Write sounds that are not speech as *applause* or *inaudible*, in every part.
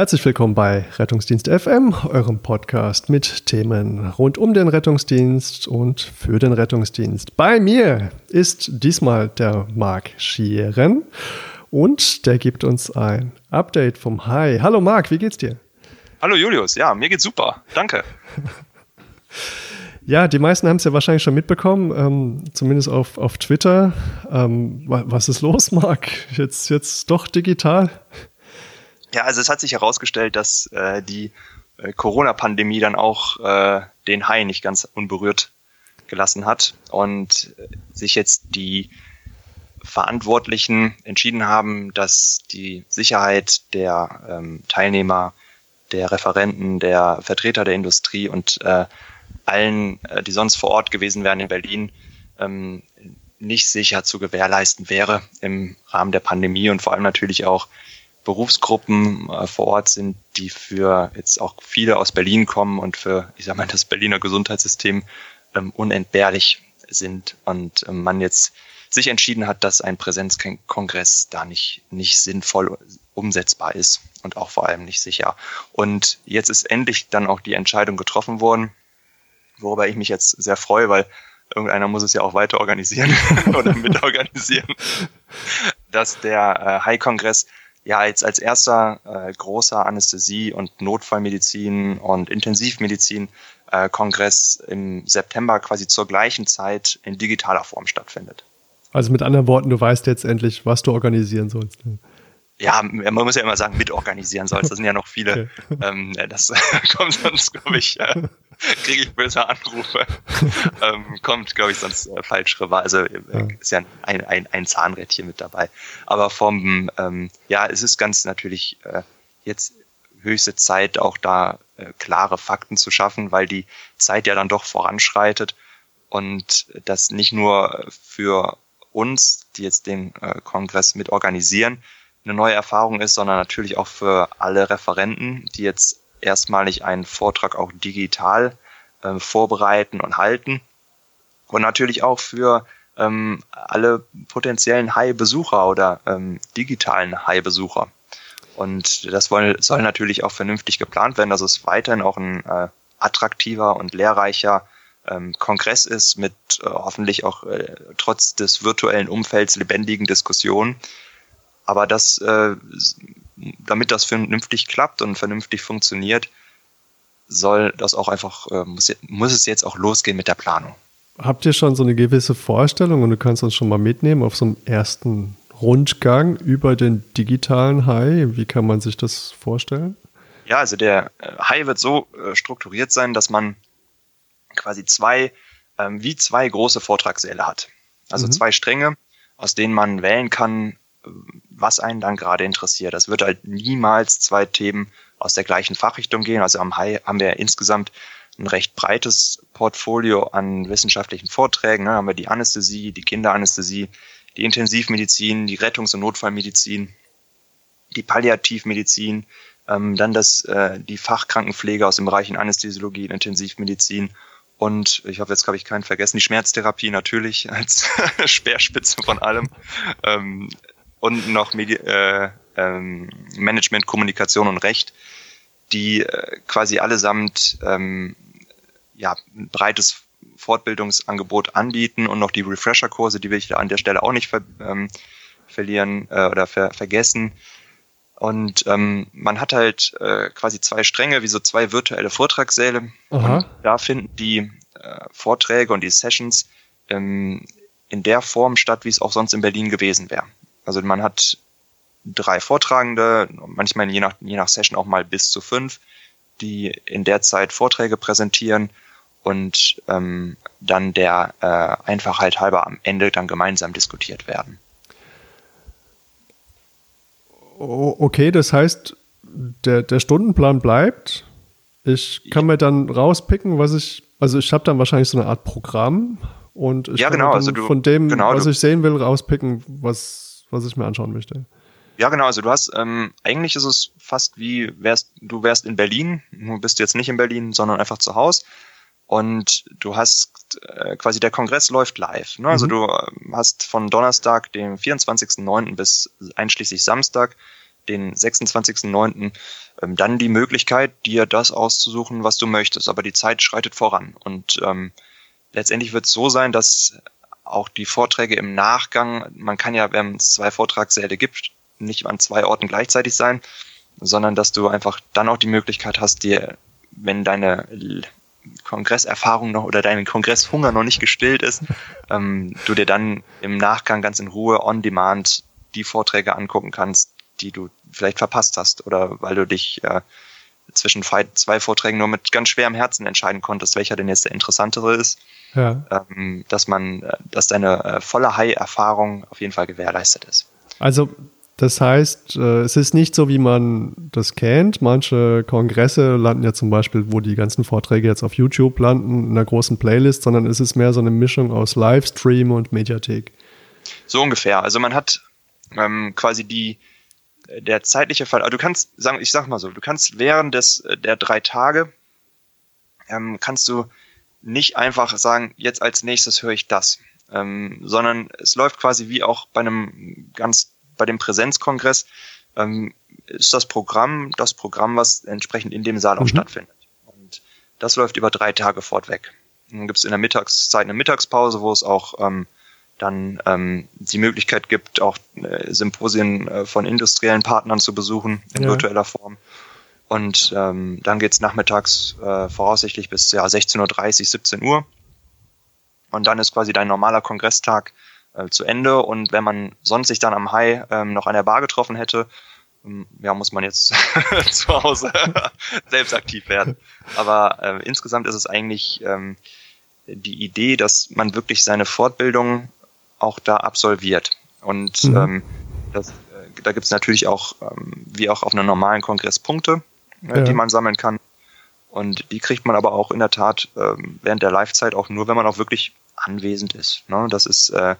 Herzlich willkommen bei Rettungsdienst FM, eurem Podcast mit Themen rund um den Rettungsdienst und für den Rettungsdienst. Bei mir ist diesmal der Marc Schieren und der gibt uns ein Update vom Hi. Hallo Marc, wie geht's dir? Hallo Julius, ja, mir geht's super. Danke. *laughs* Ja, die meisten haben es ja wahrscheinlich schon mitbekommen, ähm, zumindest auf, auf Twitter. Ähm, was ist los, Marc? Jetzt, jetzt doch digital? Ja, also es hat sich herausgestellt, dass äh, die äh, Corona-Pandemie dann auch äh, den Hai nicht ganz unberührt gelassen hat und sich jetzt die Verantwortlichen entschieden haben, dass die Sicherheit der ähm, Teilnehmer, der Referenten, der Vertreter der Industrie und äh, allen, äh, die sonst vor Ort gewesen wären in Berlin, ähm, nicht sicher zu gewährleisten wäre im Rahmen der Pandemie und vor allem natürlich auch Berufsgruppen äh, vor Ort sind, die für jetzt auch viele aus Berlin kommen und für, ich sag mal, das Berliner Gesundheitssystem ähm, unentbehrlich sind und ähm, man jetzt sich entschieden hat, dass ein Präsenzkongress da nicht, nicht sinnvoll umsetzbar ist und auch vor allem nicht sicher. Und jetzt ist endlich dann auch die Entscheidung getroffen worden, worüber ich mich jetzt sehr freue, weil irgendeiner muss es ja auch weiter organisieren *laughs* oder mitorganisieren, *laughs* dass der äh, High-Kongress ja jetzt als erster äh, großer Anästhesie- und Notfallmedizin und Intensivmedizin-Kongress äh, im September quasi zur gleichen Zeit in digitaler Form stattfindet. Also mit anderen Worten, du weißt jetzt endlich, was du organisieren sollst. Ne? ja, man muss ja immer sagen, mitorganisieren sollst. Das sind ja noch viele. Okay. Ähm, das *laughs* kommt sonst, glaube ich, äh, *laughs* kriege ich böse Anrufe. *laughs* ähm, kommt, glaube ich, sonst äh, falsch rüber. Also äh, ja. ist ja ein, ein, ein Zahnrädchen mit dabei. Aber vom, ähm, ja, es ist ganz natürlich äh, jetzt höchste Zeit, auch da äh, klare Fakten zu schaffen, weil die Zeit ja dann doch voranschreitet und das nicht nur für uns, die jetzt den äh, Kongress mit organisieren, eine neue Erfahrung ist, sondern natürlich auch für alle Referenten, die jetzt erstmalig einen Vortrag auch digital äh, vorbereiten und halten. Und natürlich auch für ähm, alle potenziellen High-Besucher oder ähm, digitalen High-Besucher. Und das soll, soll natürlich auch vernünftig geplant werden, dass es weiterhin auch ein äh, attraktiver und lehrreicher ähm, Kongress ist mit äh, hoffentlich auch äh, trotz des virtuellen Umfelds lebendigen Diskussionen, aber das, äh, damit das vernünftig klappt und vernünftig funktioniert, soll das auch einfach, äh, muss, muss es jetzt auch losgehen mit der Planung. Habt ihr schon so eine gewisse Vorstellung und du kannst uns schon mal mitnehmen auf so einem ersten Rundgang über den digitalen Hai? Wie kann man sich das vorstellen? Ja, also der äh, Hai wird so äh, strukturiert sein, dass man quasi zwei, ähm, wie zwei große Vortragssäle hat. Also mhm. zwei Stränge, aus denen man wählen kann, was einen dann gerade interessiert. Das wird halt niemals zwei Themen aus der gleichen Fachrichtung gehen. Also am High haben wir insgesamt ein recht breites Portfolio an wissenschaftlichen Vorträgen. Da ne? haben wir die Anästhesie, die Kinderanästhesie, die Intensivmedizin, die Rettungs- und Notfallmedizin, die Palliativmedizin, ähm, dann das, äh, die Fachkrankenpflege aus dem Bereich Anästhesiologie und Intensivmedizin und ich hoffe, jetzt habe ich keinen vergessen, die Schmerztherapie natürlich als *laughs* Speerspitze von allem. Ähm, und noch Medi äh, ähm, Management, Kommunikation und Recht, die äh, quasi allesamt ähm, ja, ein breites Fortbildungsangebot anbieten und noch die Refresher-Kurse, die will ich da an der Stelle auch nicht ver ähm, verlieren äh, oder ver vergessen. Und ähm, man hat halt äh, quasi zwei Stränge, wie so zwei virtuelle Vortragssäle. Aha. Und da finden die äh, Vorträge und die Sessions ähm, in der Form statt, wie es auch sonst in Berlin gewesen wäre. Also man hat drei Vortragende, manchmal je nach, je nach Session auch mal bis zu fünf, die in der Zeit Vorträge präsentieren und ähm, dann der äh, Einfachheit halber am Ende dann gemeinsam diskutiert werden. Okay, das heißt, der, der Stundenplan bleibt. Ich kann mir dann rauspicken, was ich, also ich habe dann wahrscheinlich so eine Art Programm und ich ja, kann genau, also du, von dem, genau, was ich sehen will, rauspicken, was was ich mir anschauen möchte. Ja, genau. Also du hast, ähm, eigentlich ist es fast wie wärst, du wärst in Berlin. Du bist jetzt nicht in Berlin, sondern einfach zu Hause. Und du hast äh, quasi der Kongress läuft live. Ne? Also mhm. du äh, hast von Donnerstag, dem 24.09. bis einschließlich Samstag den 26.09. Ähm, dann die Möglichkeit, dir das auszusuchen, was du möchtest. Aber die Zeit schreitet voran. Und ähm, letztendlich wird es so sein, dass auch die Vorträge im Nachgang, man kann ja, wenn es zwei Vortragssäle gibt, nicht an zwei Orten gleichzeitig sein, sondern dass du einfach dann auch die Möglichkeit hast, dir, wenn deine Kongresserfahrung noch oder dein Kongresshunger noch nicht gestillt ist, *laughs* ähm, du dir dann im Nachgang ganz in Ruhe on demand die Vorträge angucken kannst, die du vielleicht verpasst hast oder weil du dich äh, zwischen zwei Vorträgen nur mit ganz schwerem Herzen entscheiden konntest, welcher denn jetzt der interessantere ist. Ja. Ähm, dass man, äh, dass deine äh, volle High-Erfahrung auf jeden Fall gewährleistet ist. Also das heißt, äh, es ist nicht so, wie man das kennt. Manche Kongresse landen ja zum Beispiel, wo die ganzen Vorträge jetzt auf YouTube landen, in einer großen Playlist, sondern es ist mehr so eine Mischung aus Livestream und Mediathek. So ungefähr. Also man hat ähm, quasi die der zeitliche Fall. Also du kannst sagen, ich sag mal so, du kannst während des der drei Tage ähm, kannst du nicht einfach sagen, jetzt als nächstes höre ich das, ähm, sondern es läuft quasi wie auch bei einem ganz bei dem Präsenzkongress ähm, ist das Programm das Programm, was entsprechend in dem Saal auch mhm. stattfindet. Und das läuft über drei Tage fortweg. Dann gibt es in der Mittagszeit eine Mittagspause, wo es auch ähm, dann ähm, die Möglichkeit gibt, auch äh, Symposien äh, von industriellen Partnern zu besuchen in ja. virtueller Form. Und ähm, dann geht's nachmittags äh, voraussichtlich bis ja, 16.30 Uhr, 17 Uhr. Und dann ist quasi dein normaler Kongresstag äh, zu Ende. Und wenn man sonst sich dann am High ähm, noch an der Bar getroffen hätte, ähm, ja, muss man jetzt *laughs* zu Hause *laughs* selbst aktiv werden. Aber äh, insgesamt ist es eigentlich ähm, die Idee, dass man wirklich seine Fortbildung auch da absolviert. Und mhm. ähm, das, äh, da gibt es natürlich auch, ähm, wie auch auf einem normalen Kongress, Punkte, äh, ja. die man sammeln kann. Und die kriegt man aber auch in der Tat ähm, während der Live-Zeit auch nur, wenn man auch wirklich anwesend ist. Ne? Das ist äh,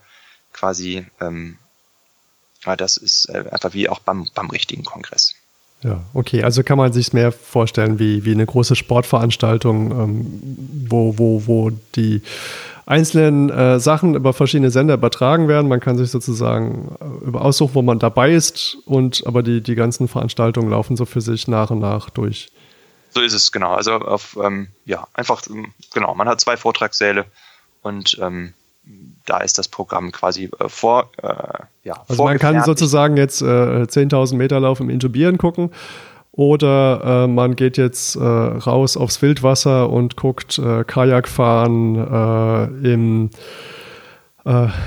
quasi, ähm, ja, das ist äh, einfach wie auch beim, beim richtigen Kongress. Ja, okay, also kann man sich mehr vorstellen wie, wie eine große Sportveranstaltung, ähm, wo, wo, wo die einzelnen äh, Sachen über verschiedene Sender übertragen werden. Man kann sich sozusagen äh, über aussuchen, wo man dabei ist und aber die, die ganzen Veranstaltungen laufen so für sich nach und nach durch. So ist es, genau. Also auf, ähm, ja, einfach, genau, man hat zwei Vortragssäle und ähm, da ist das Programm quasi äh, vor. Äh, ja, also man kann sozusagen jetzt äh, 10.000 Meter Lauf im Intubieren gucken oder äh, man geht jetzt äh, raus aufs Wildwasser und guckt äh, Kajakfahren im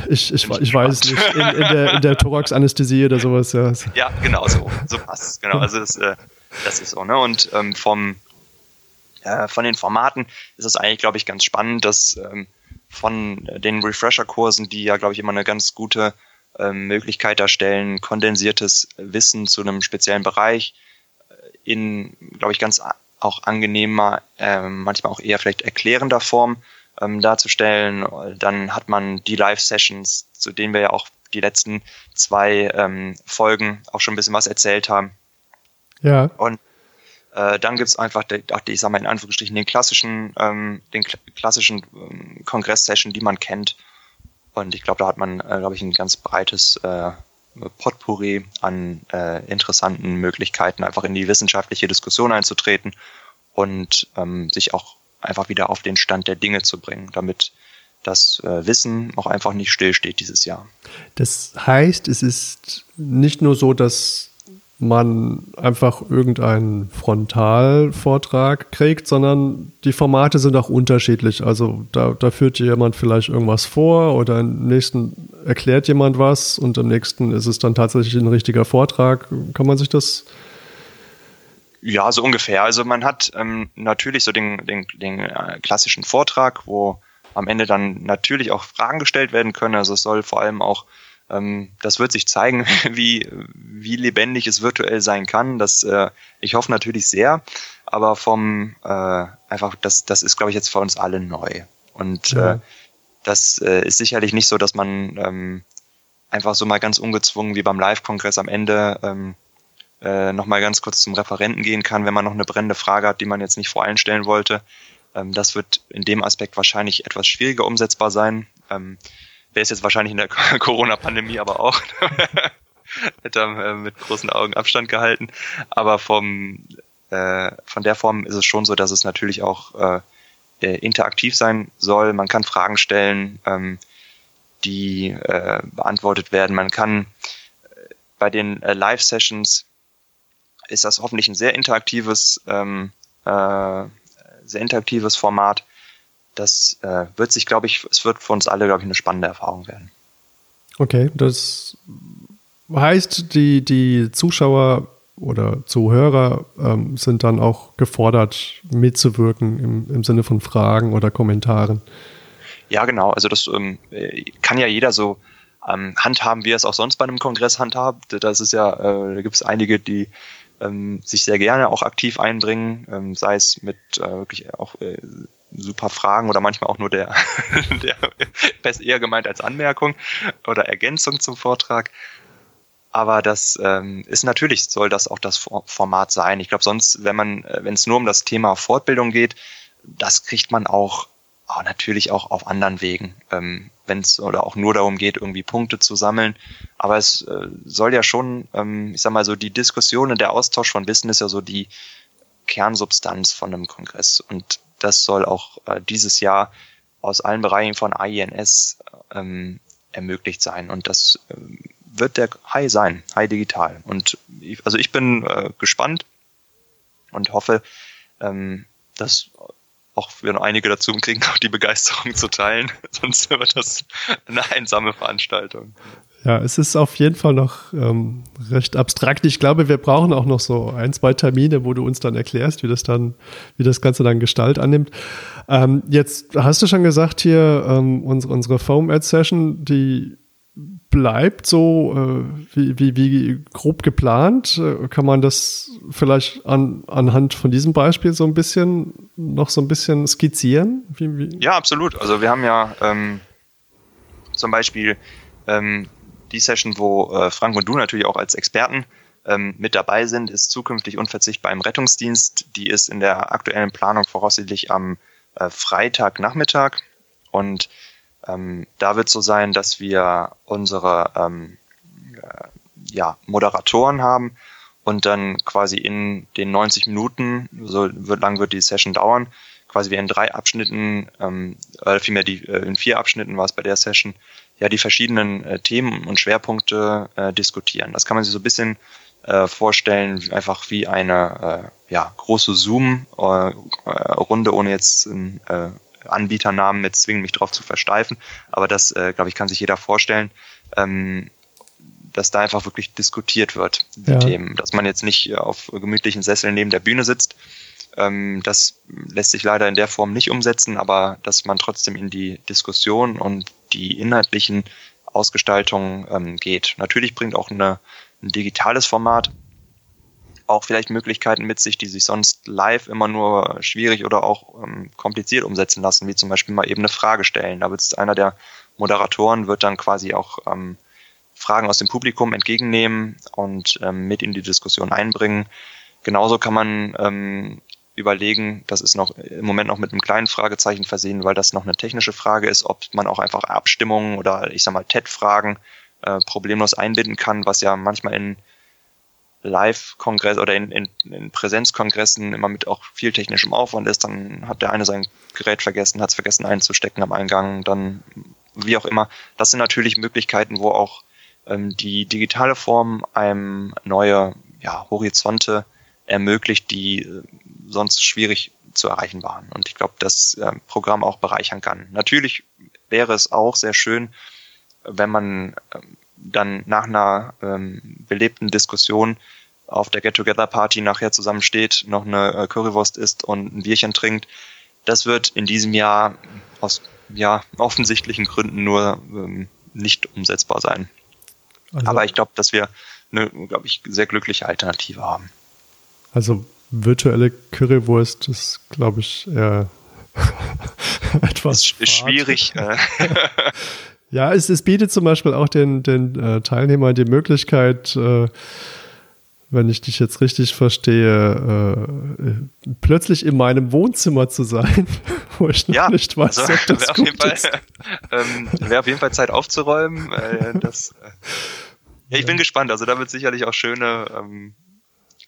ich, ich, ich weiß es nicht, in, in, der, in der Thorax-Anästhesie oder sowas. Ja, ja genau, so, so passt es. Genau, also das, das ist so. Ne? Und ähm, vom, von den Formaten ist es eigentlich, glaube ich, ganz spannend, dass ähm, von den Refresher-Kursen, die ja, glaube ich, immer eine ganz gute ähm, Möglichkeit darstellen, kondensiertes Wissen zu einem speziellen Bereich äh, in, glaube ich, ganz auch angenehmer, äh, manchmal auch eher vielleicht erklärender Form ähm, darzustellen. Dann hat man die Live-Sessions, zu denen wir ja auch die letzten zwei ähm, Folgen auch schon ein bisschen was erzählt haben. Ja. Und äh, dann gibt's einfach, ich sag mal in Anführungsstrichen, den klassischen, ähm, den klassischen ähm, Kongress-Session, die man kennt. Und ich glaube, da hat man, äh, glaube ich, ein ganz breites äh, Potpourri an äh, interessanten Möglichkeiten, einfach in die wissenschaftliche Diskussion einzutreten und ähm, sich auch einfach wieder auf den Stand der Dinge zu bringen, damit das äh, Wissen auch einfach nicht stillsteht dieses Jahr. Das heißt, es ist nicht nur so, dass man einfach irgendeinen Frontalvortrag kriegt, sondern die Formate sind auch unterschiedlich. Also da, da führt jemand vielleicht irgendwas vor oder im nächsten erklärt jemand was und im nächsten ist es dann tatsächlich ein richtiger Vortrag. Kann man sich das ja, so ungefähr. Also man hat ähm, natürlich so den, den, den äh, klassischen Vortrag, wo am Ende dann natürlich auch Fragen gestellt werden können. Also es soll vor allem auch das wird sich zeigen, *laughs* wie, wie lebendig es virtuell sein kann. Das, äh, ich hoffe natürlich sehr, aber vom äh, einfach, das, das ist, glaube ich, jetzt für uns alle neu. Und ja. äh, das äh, ist sicherlich nicht so, dass man ähm, einfach so mal ganz ungezwungen wie beim Live-Kongress am Ende ähm, äh, nochmal ganz kurz zum Referenten gehen kann, wenn man noch eine brennende Frage hat, die man jetzt nicht vor allen stellen wollte. Ähm, das wird in dem Aspekt wahrscheinlich etwas schwieriger umsetzbar sein. Ähm, Wäre es jetzt wahrscheinlich in der *laughs* Corona-Pandemie aber auch. *laughs* hätte äh, mit großen Augen Abstand gehalten. Aber vom, äh, von der Form ist es schon so, dass es natürlich auch äh, äh interaktiv sein soll. Man kann Fragen stellen, ähm, die äh, beantwortet werden. Man kann äh, bei den Live-Sessions ist das hoffentlich ein sehr interaktives, ähm, äh, sehr interaktives Format. Das äh, wird sich, glaube ich, es wird für uns alle, glaube ich, eine spannende Erfahrung werden. Okay, das heißt, die, die Zuschauer oder Zuhörer ähm, sind dann auch gefordert, mitzuwirken im, im Sinne von Fragen oder Kommentaren. Ja, genau. Also das ähm, kann ja jeder so ähm, handhaben, wie er es auch sonst bei einem Kongress handhabt. Das ist ja, äh, da gibt es einige, die ähm, sich sehr gerne auch aktiv einbringen, ähm, sei es mit äh, wirklich auch äh, super Fragen oder manchmal auch nur der, *laughs* der best eher gemeint als Anmerkung oder Ergänzung zum Vortrag. Aber das ähm, ist natürlich, soll das auch das Format sein. Ich glaube, sonst, wenn man, äh, wenn es nur um das Thema Fortbildung geht, das kriegt man auch aber natürlich auch auf anderen Wegen, ähm, wenn es oder auch nur darum geht, irgendwie Punkte zu sammeln. Aber es äh, soll ja schon, ähm, ich sag mal so, die Diskussion und der Austausch von Wissen ist ja so die Kernsubstanz von einem Kongress. Und das soll auch äh, dieses Jahr aus allen Bereichen von INS ähm, ermöglicht sein. Und das äh, wird der High sein, High Digital. Und ich, also ich bin äh, gespannt und hoffe, ähm, dass auch wir noch einige dazu kriegen, *laughs* auch die Begeisterung zu teilen. *laughs* Sonst wird das eine einsame Veranstaltung. Ja, es ist auf jeden Fall noch ähm, recht abstrakt. Ich glaube, wir brauchen auch noch so ein, zwei Termine, wo du uns dann erklärst, wie das dann, wie das Ganze dann Gestalt annimmt. Ähm, jetzt hast du schon gesagt hier, ähm, unsere, unsere Foam-Ad-Session, die bleibt so äh, wie, wie, wie grob geplant? Äh, kann man das vielleicht an, anhand von diesem Beispiel so ein bisschen noch so ein bisschen skizzieren? Wie, wie? Ja, absolut. Also wir haben ja ähm, zum Beispiel ähm, die Session, wo äh, Frank und du natürlich auch als Experten ähm, mit dabei sind, ist zukünftig unverzichtbar im Rettungsdienst. Die ist in der aktuellen Planung voraussichtlich am äh, Freitagnachmittag und ähm, da wird so sein, dass wir unsere ähm, äh, ja, Moderatoren haben und dann quasi in den 90 Minuten, so wird, lang wird die Session dauern, quasi wir in drei Abschnitten, ähm, vielmehr die, äh, in vier Abschnitten war es bei der Session, ja die verschiedenen äh, Themen und Schwerpunkte äh, diskutieren. Das kann man sich so ein bisschen äh, vorstellen, einfach wie eine äh, ja, große Zoom-Runde, äh, ohne jetzt äh, Anbieternamen jetzt zwingen, mich drauf zu versteifen. Aber das, äh, glaube ich, kann sich jeder vorstellen, ähm, dass da einfach wirklich diskutiert wird, die ja. Themen. Dass man jetzt nicht auf gemütlichen Sesseln neben der Bühne sitzt. Ähm, das lässt sich leider in der Form nicht umsetzen, aber dass man trotzdem in die Diskussion und die inhaltlichen Ausgestaltungen ähm, geht. Natürlich bringt auch eine, ein digitales Format auch vielleicht Möglichkeiten mit sich, die sich sonst live immer nur schwierig oder auch ähm, kompliziert umsetzen lassen, wie zum Beispiel mal eben eine Frage stellen. Da wird einer der Moderatoren wird dann quasi auch ähm, Fragen aus dem Publikum entgegennehmen und ähm, mit in die Diskussion einbringen. Genauso kann man ähm, überlegen, das ist noch im Moment noch mit einem kleinen Fragezeichen versehen, weil das noch eine technische Frage ist, ob man auch einfach Abstimmungen oder ich sag mal TED-Fragen äh, problemlos einbinden kann, was ja manchmal in Live-Kongress oder in, in, in Präsenzkongressen immer mit auch viel technischem Aufwand ist, dann hat der eine sein Gerät vergessen, hat es vergessen einzustecken am Eingang, dann wie auch immer. Das sind natürlich Möglichkeiten, wo auch ähm, die digitale Form einem neue ja, Horizonte ermöglicht, die äh, sonst schwierig zu erreichen waren. Und ich glaube, das äh, Programm auch bereichern kann. Natürlich wäre es auch sehr schön, wenn man ähm, dann nach einer ähm, belebten Diskussion auf der Get-Together-Party nachher zusammensteht, noch eine äh, Currywurst isst und ein Bierchen trinkt. Das wird in diesem Jahr aus ja, offensichtlichen Gründen nur ähm, nicht umsetzbar sein. Also, Aber ich glaube, dass wir eine, glaube ich, sehr glückliche Alternative haben. Also virtuelle Currywurst ist, glaube ich, eher *laughs* etwas ist, schwierig. Äh. *laughs* Ja, es, es bietet zum Beispiel auch den, den äh, Teilnehmern die Möglichkeit, äh, wenn ich dich jetzt richtig verstehe, äh, plötzlich in meinem Wohnzimmer zu sein, *laughs* wo ich noch ja, nicht weiß, also, ob das gut Fall, ist. Ähm, Wäre auf jeden Fall Zeit aufzuräumen. Äh, das, äh, Ja, ich bin gespannt. Also da wird sicherlich auch schöne, ähm,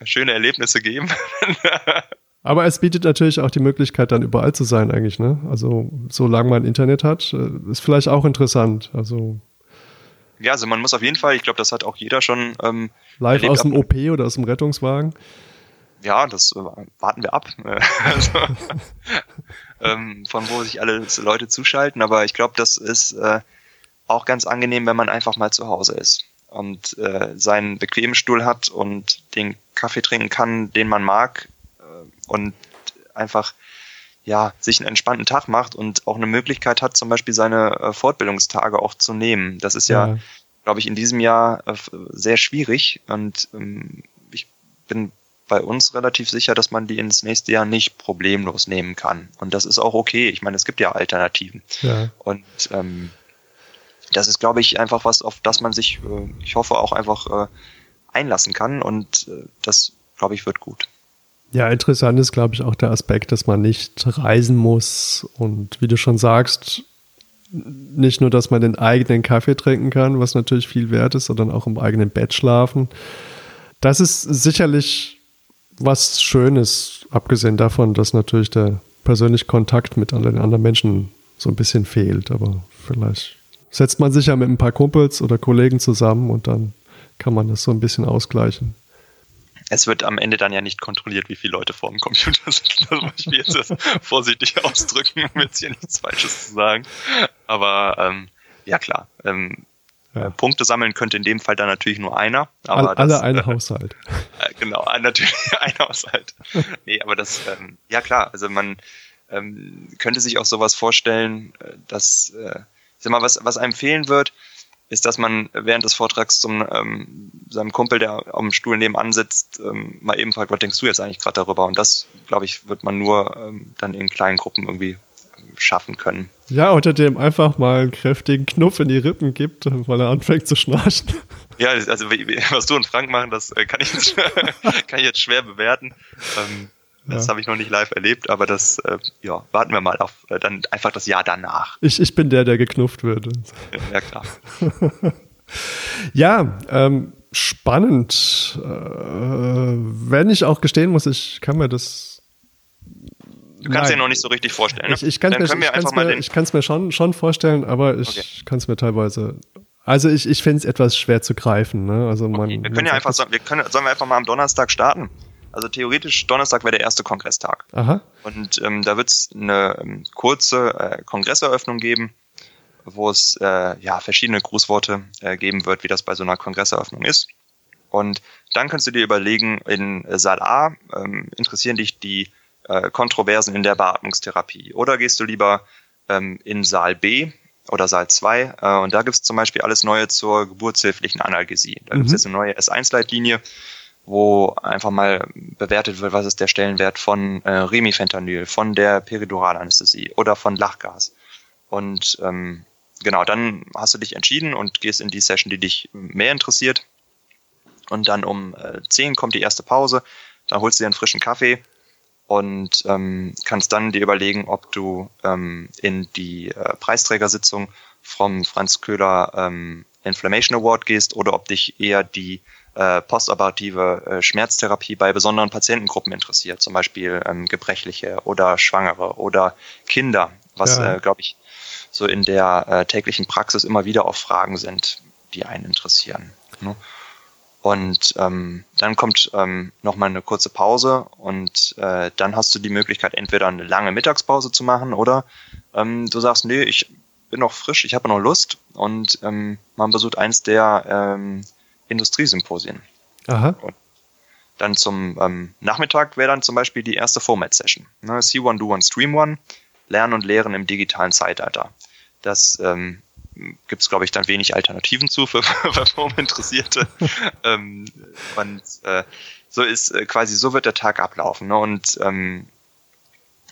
schöne Erlebnisse geben. *laughs* Aber es bietet natürlich auch die Möglichkeit, dann überall zu sein, eigentlich, ne? Also, solange man Internet hat, äh, ist vielleicht auch interessant. Also. Ja, also man muss auf jeden Fall, ich glaube, das hat auch jeder schon. Ähm, Live aus dem OP oder aus dem Rettungswagen. Ja, das äh, warten wir ab. *laughs* also, *laughs* ähm, von wo sich alle Leute zuschalten. Aber ich glaube, das ist äh, auch ganz angenehm, wenn man einfach mal zu Hause ist und äh, seinen bequemen Stuhl hat und den Kaffee trinken kann, den man mag und einfach ja, sich einen entspannten Tag macht und auch eine Möglichkeit hat, zum Beispiel seine äh, Fortbildungstage auch zu nehmen. Das ist ja, ja. glaube ich, in diesem Jahr äh, sehr schwierig und ähm, ich bin bei uns relativ sicher, dass man die ins nächste Jahr nicht problemlos nehmen kann. Und das ist auch okay. Ich meine, es gibt ja Alternativen. Ja. Und ähm, das ist, glaube ich, einfach was, auf das man sich, äh, ich hoffe, auch einfach äh, einlassen kann. Und äh, das, glaube ich, wird gut. Ja, interessant ist, glaube ich, auch der Aspekt, dass man nicht reisen muss und wie du schon sagst, nicht nur, dass man den eigenen Kaffee trinken kann, was natürlich viel wert ist, sondern auch im eigenen Bett schlafen. Das ist sicherlich was Schönes, abgesehen davon, dass natürlich der persönliche Kontakt mit anderen, anderen Menschen so ein bisschen fehlt. Aber vielleicht setzt man sich ja mit ein paar Kumpels oder Kollegen zusammen und dann kann man das so ein bisschen ausgleichen es wird am Ende dann ja nicht kontrolliert, wie viele Leute vor dem Computer sind. Das muss ich mir jetzt *laughs* vorsichtig ausdrücken, um jetzt hier nichts Falsches zu sagen. Aber ähm, ja klar, ähm, ja. Äh, Punkte sammeln könnte in dem Fall dann natürlich nur einer. Aber alle, das, ein äh, Haushalt. *laughs* Äh, genau, natürlich *laughs* ein Haushalt. nee, aber das, ähm, ja klar, also man ähm, könnte sich auch sowas vorstellen, äh, dass, äh, sag mal, was, was einem fehlen wird, ist, dass man während des Vortrags zum ähm, seinem Kumpel, der am Stuhl nebenan sitzt, ähm, mal eben fragt, was denkst du jetzt eigentlich gerade darüber? Und das, glaube ich, wird man nur ähm, dann in kleinen Gruppen irgendwie ähm, schaffen können. Ja, oder dem einfach mal einen kräftigen Knuff in die Rippen gibt, weil er anfängt zu schnarchen. Ja, also was du und Frank machen, das äh, kann ich jetzt, *laughs* kann ich jetzt schwer bewerten. Ähm, das ja. habe ich noch nicht live erlebt, aber das, äh, ja, warten wir mal auf äh, dann einfach das Jahr danach. Ich, ich bin der, der geknufft wird. Ja, klar. *laughs* ja, ähm, spannend. Äh, wenn ich auch gestehen muss, ich kann mir das. Du kannst dir noch nicht so richtig vorstellen. Ne? Ich, ich kann es mir, mir, mir schon, schon vorstellen, aber ich okay. kann es mir teilweise also ich, ich finde es etwas schwer zu greifen. Ne? Also man, okay. Wir können ja einfach, wir können, sollen wir einfach mal am Donnerstag starten? Also theoretisch Donnerstag wäre der erste Kongresstag. Aha. Und ähm, da wird es eine ähm, kurze äh, Kongresseröffnung geben, wo es äh, ja verschiedene Grußworte äh, geben wird, wie das bei so einer Kongresseröffnung ist. Und dann kannst du dir überlegen, in Saal A ähm, interessieren dich die äh, Kontroversen in der Beatmungstherapie. Oder gehst du lieber ähm, in Saal B oder Saal 2 äh, und da gibt es zum Beispiel alles Neue zur geburtshilflichen Analgesie. Da mhm. gibt es jetzt eine neue S1-Leitlinie, wo einfach mal bewertet wird, was ist der Stellenwert von äh, Remifentanyl, von der Periduralanästhesie oder von Lachgas. Und ähm, genau, dann hast du dich entschieden und gehst in die Session, die dich mehr interessiert. Und dann um äh, 10 kommt die erste Pause, dann holst du dir einen frischen Kaffee und ähm, kannst dann dir überlegen, ob du ähm, in die äh, Preisträgersitzung vom Franz Köhler ähm, Inflammation Award gehst oder ob dich eher die äh, postoperative äh, Schmerztherapie bei besonderen Patientengruppen interessiert, zum Beispiel ähm, Gebrechliche oder Schwangere oder Kinder, was, ja. äh, glaube ich, so in der äh, täglichen Praxis immer wieder auch Fragen sind, die einen interessieren. Ne? Und ähm, dann kommt ähm, nochmal eine kurze Pause und äh, dann hast du die Möglichkeit, entweder eine lange Mittagspause zu machen oder ähm, du sagst, nee, ich bin noch frisch, ich habe noch Lust und ähm, man besucht eins der ähm, Industriesymposien. Aha. Und dann zum ähm, Nachmittag wäre dann zum Beispiel die erste Format-Session. Ne? See One, Do One, Stream One, Lernen und Lehren im digitalen Zeitalter. Das ähm, gibt es, glaube ich, dann wenig Alternativen zu für, *laughs* für Form-Interessierte. *laughs* ähm, und äh, so ist äh, quasi, so wird der Tag ablaufen. Ne? Und ähm,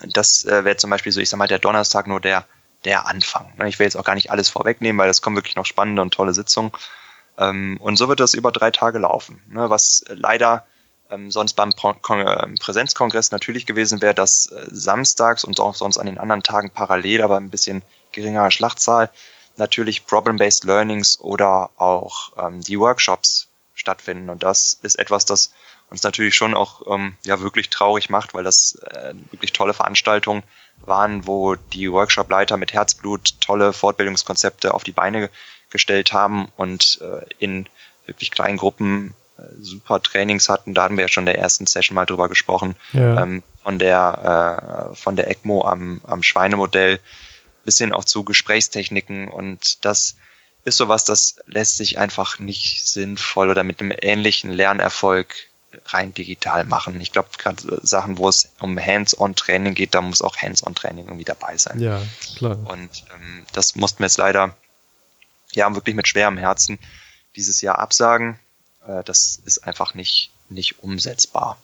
das äh, wäre zum Beispiel so, ich sag mal, der Donnerstag nur der, der Anfang. Ne? Ich will jetzt auch gar nicht alles vorwegnehmen, weil es kommen wirklich noch spannende und tolle Sitzungen. Ähm, und so wird das über drei Tage laufen, ne, was leider ähm, sonst beim ähm, Präsenzkongress natürlich gewesen wäre, dass äh, samstags und auch sonst an den anderen Tagen parallel, aber ein bisschen geringerer Schlachtzahl, natürlich Problem-Based Learnings oder auch die Workshops stattfinden. Und das ist etwas, das uns natürlich schon auch ja wirklich traurig macht, weil das äh, wirklich tolle Veranstaltungen waren, wo die Workshop-Leiter mit Herzblut tolle Fortbildungskonzepte auf die Beine gestellt haben und äh, in wirklich kleinen Gruppen äh, super Trainings hatten. Da hatten wir ja schon in der ersten Session mal drüber gesprochen. Ja. Ähm, von der äh, von der ECMO am, am Schweinemodell bis hin auch zu Gesprächstechniken und das ist sowas, das lässt sich einfach nicht sinnvoll oder mit einem ähnlichen Lernerfolg rein digital machen. Ich glaube, gerade Sachen, wo es um Hands-on-Training geht, da muss auch Hands-on-Training irgendwie dabei sein. Ja, klar. Und ähm, das mussten wir jetzt leider ja wirklich mit schwerem Herzen dieses Jahr absagen. Äh, das ist einfach nicht, nicht umsetzbar.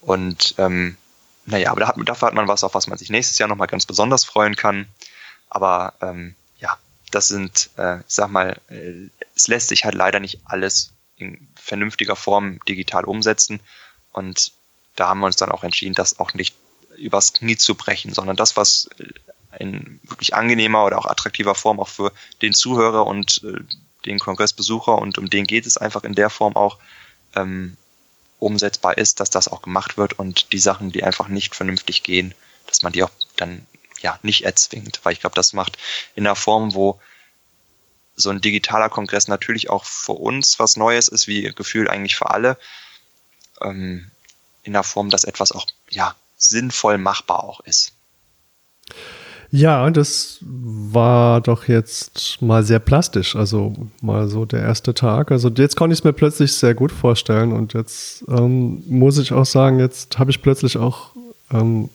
Und ähm, naja, aber da hat, dafür hat man was, auf was man sich nächstes Jahr nochmal ganz besonders freuen kann. Aber ähm, ja, das sind, äh, ich sag mal, äh, es lässt sich halt leider nicht alles in vernünftiger Form digital umsetzen. Und da haben wir uns dann auch entschieden, das auch nicht übers Knie zu brechen, sondern das, was in wirklich angenehmer oder auch attraktiver Form auch für den Zuhörer und äh, den Kongressbesucher und um den geht es einfach in der Form auch ähm, umsetzbar ist, dass das auch gemacht wird und die Sachen, die einfach nicht vernünftig gehen, dass man die auch dann ja nicht erzwingt, weil ich glaube, das macht in einer Form, wo so ein digitaler Kongress natürlich auch für uns was Neues ist, wie Gefühl eigentlich für alle, ähm, in der Form, dass etwas auch ja sinnvoll machbar auch ist. Ja, das war doch jetzt mal sehr plastisch. Also mal so der erste Tag. Also jetzt konnte ich es mir plötzlich sehr gut vorstellen. Und jetzt ähm, muss ich auch sagen, jetzt habe ich plötzlich auch ähm,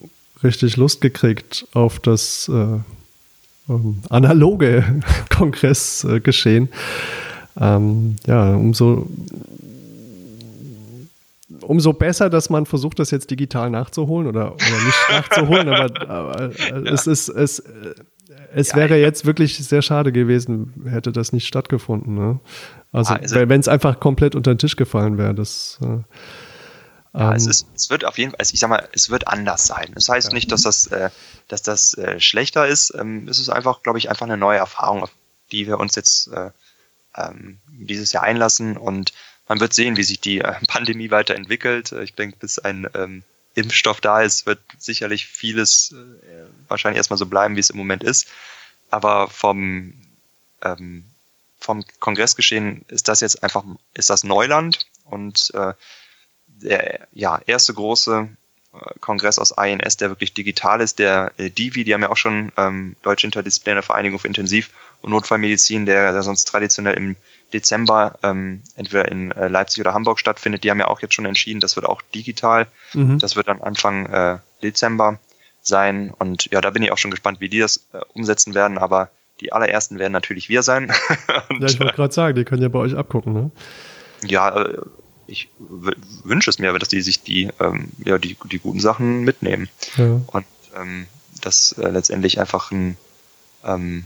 richtig Lust gekriegt auf das äh, ähm, analoge *laughs* Kongressgeschehen. Ähm, ja, umso umso besser, dass man versucht, das jetzt digital nachzuholen oder, oder nicht *laughs* nachzuholen, aber, aber äh, ja. es ist, es, äh, es ja, wäre jetzt wirklich sehr schade gewesen, hätte das nicht stattgefunden. Ne? Also, also wenn es einfach komplett unter den Tisch gefallen wäre, das. Äh, ja, es, ähm, ist, es wird auf jeden Fall, ich sag mal, es wird anders sein. Das heißt ja. nicht, dass das, äh, dass das äh, schlechter ist. Ähm, es ist einfach, glaube ich, einfach eine neue Erfahrung, auf die wir uns jetzt äh, ähm, dieses Jahr einlassen und man wird sehen, wie sich die äh, Pandemie weiterentwickelt. Äh, ich denke, bis ein ähm, Impfstoff da ist, wird sicherlich vieles äh, wahrscheinlich erstmal so bleiben, wie es im Moment ist. Aber vom, ähm, vom Kongressgeschehen ist das jetzt einfach, ist das Neuland und äh, der ja, erste große Kongress aus INS, der wirklich digital ist, der äh, DIVI, die haben ja auch schon ähm, Deutsche Interdisziplinäre Vereinigung für Intensiv- und Notfallmedizin, der, der sonst traditionell im Dezember ähm, entweder in äh, Leipzig oder Hamburg stattfindet. Die haben ja auch jetzt schon entschieden, das wird auch digital. Mhm. Das wird dann Anfang äh, Dezember sein. Und ja, da bin ich auch schon gespannt, wie die das äh, umsetzen werden. Aber die allerersten werden natürlich wir sein. *laughs* und, ja, ich wollte gerade sagen, die können ja bei euch abgucken, ne? Ja, äh, ich wünsche es mir, dass die sich die, ähm, ja, die, die guten Sachen mitnehmen. Ja. Und ähm, dass äh, letztendlich einfach ein ähm,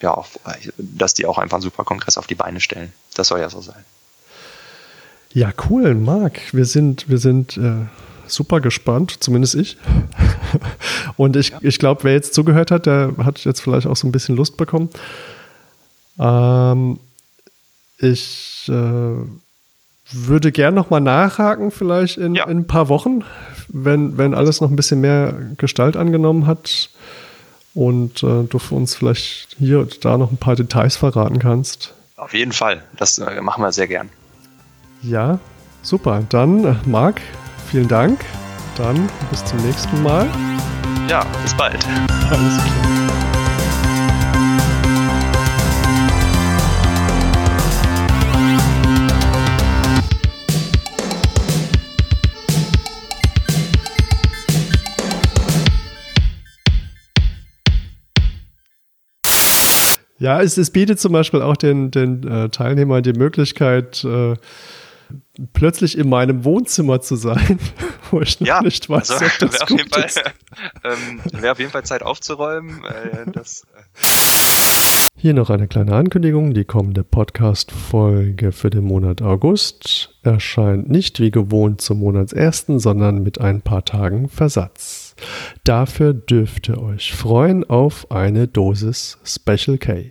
ja, auf, dass die auch einfach einen super Kongress auf die Beine stellen. Das soll ja so sein. Ja, cool, Marc. Wir sind, wir sind äh, super gespannt, zumindest ich. *laughs* Und ich, ja. ich glaube, wer jetzt zugehört hat, der hat jetzt vielleicht auch so ein bisschen Lust bekommen. Ähm, ich äh, würde gern nochmal nachhaken, vielleicht in, ja. in, ein paar Wochen, wenn, wenn alles noch ein bisschen mehr Gestalt angenommen hat und äh, du für uns vielleicht hier und da noch ein paar Details verraten kannst. Auf jeden Fall, das äh, machen wir sehr gern. Ja, super. Dann, äh, Marc, vielen Dank. Dann bis zum nächsten Mal. Ja, bis bald. Alles klar. Ja, es, es bietet zum Beispiel auch den, den äh, Teilnehmern die Möglichkeit, äh, plötzlich in meinem Wohnzimmer zu sein, *laughs* wo ich noch ja, nicht weiß, also, ob *laughs* das gut Fall, ist. *laughs* Ähm, Wäre auf jeden Fall Zeit aufzuräumen. Äh, das, äh. Hier noch eine kleine Ankündigung. Die kommende Podcast-Folge für den Monat August erscheint nicht wie gewohnt zum Monatsersten, sondern mit ein paar Tagen Versatz. Dafür dürft ihr euch freuen auf eine Dosis Special K.